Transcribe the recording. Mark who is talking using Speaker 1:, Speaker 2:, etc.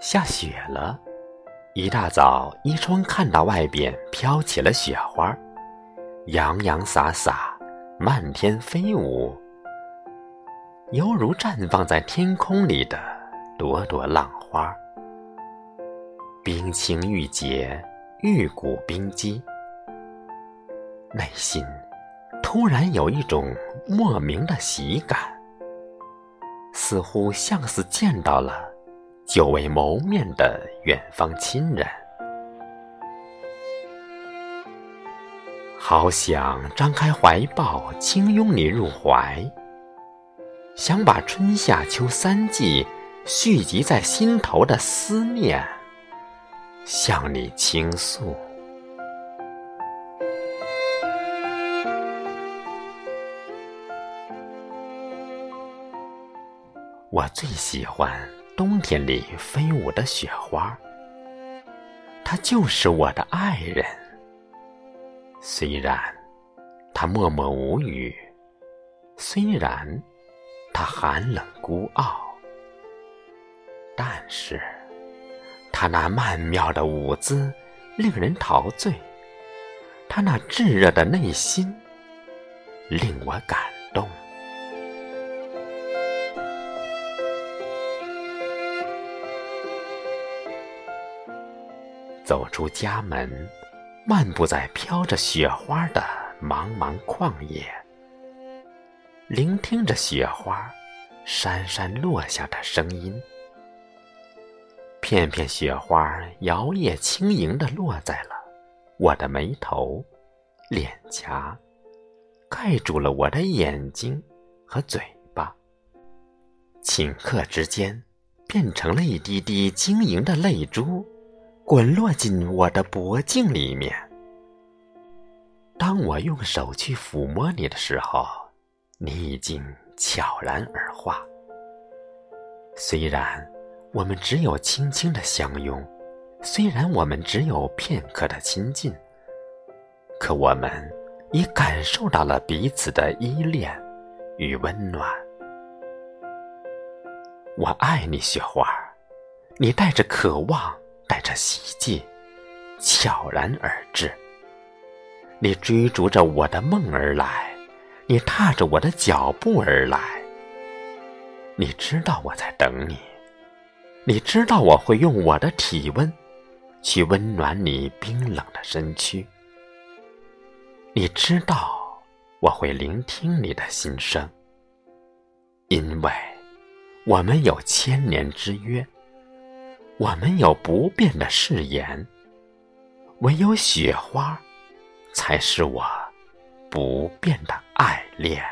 Speaker 1: 下雪了，一大早，伊春看到外边飘起了雪花，洋洋洒洒，漫天飞舞，犹如绽放在天空里的朵朵浪花。冰清玉洁，玉骨冰肌，内心突然有一种莫名的喜感，似乎像是见到了。久未谋面的远方亲人，好想张开怀抱，轻拥你入怀，想把春夏秋三季蓄积在心头的思念向你倾诉。我最喜欢。冬天里飞舞的雪花，他就是我的爱人。虽然他默默无语，虽然他寒冷孤傲，但是他那曼妙的舞姿令人陶醉，他那炙热的内心令我感走出家门，漫步在飘着雪花的茫茫旷野，聆听着雪花姗姗落下的声音。片片雪花摇曳轻盈地落在了我的眉头、脸颊，盖住了我的眼睛和嘴巴，顷刻之间变成了一滴滴晶莹的泪珠。滚落进我的脖颈里面。当我用手去抚摸你的时候，你已经悄然而化。虽然我们只有轻轻的相拥，虽然我们只有片刻的亲近，可我们已感受到了彼此的依恋与温暖。我爱你，雪花，你带着渴望。带着希冀，悄然而至。你追逐着我的梦而来，你踏着我的脚步而来。你知道我在等你，你知道我会用我的体温去温暖你冰冷的身躯。你知道我会聆听你的心声，因为我们有千年之约。我们有不变的誓言，唯有雪花，才是我不变的爱恋。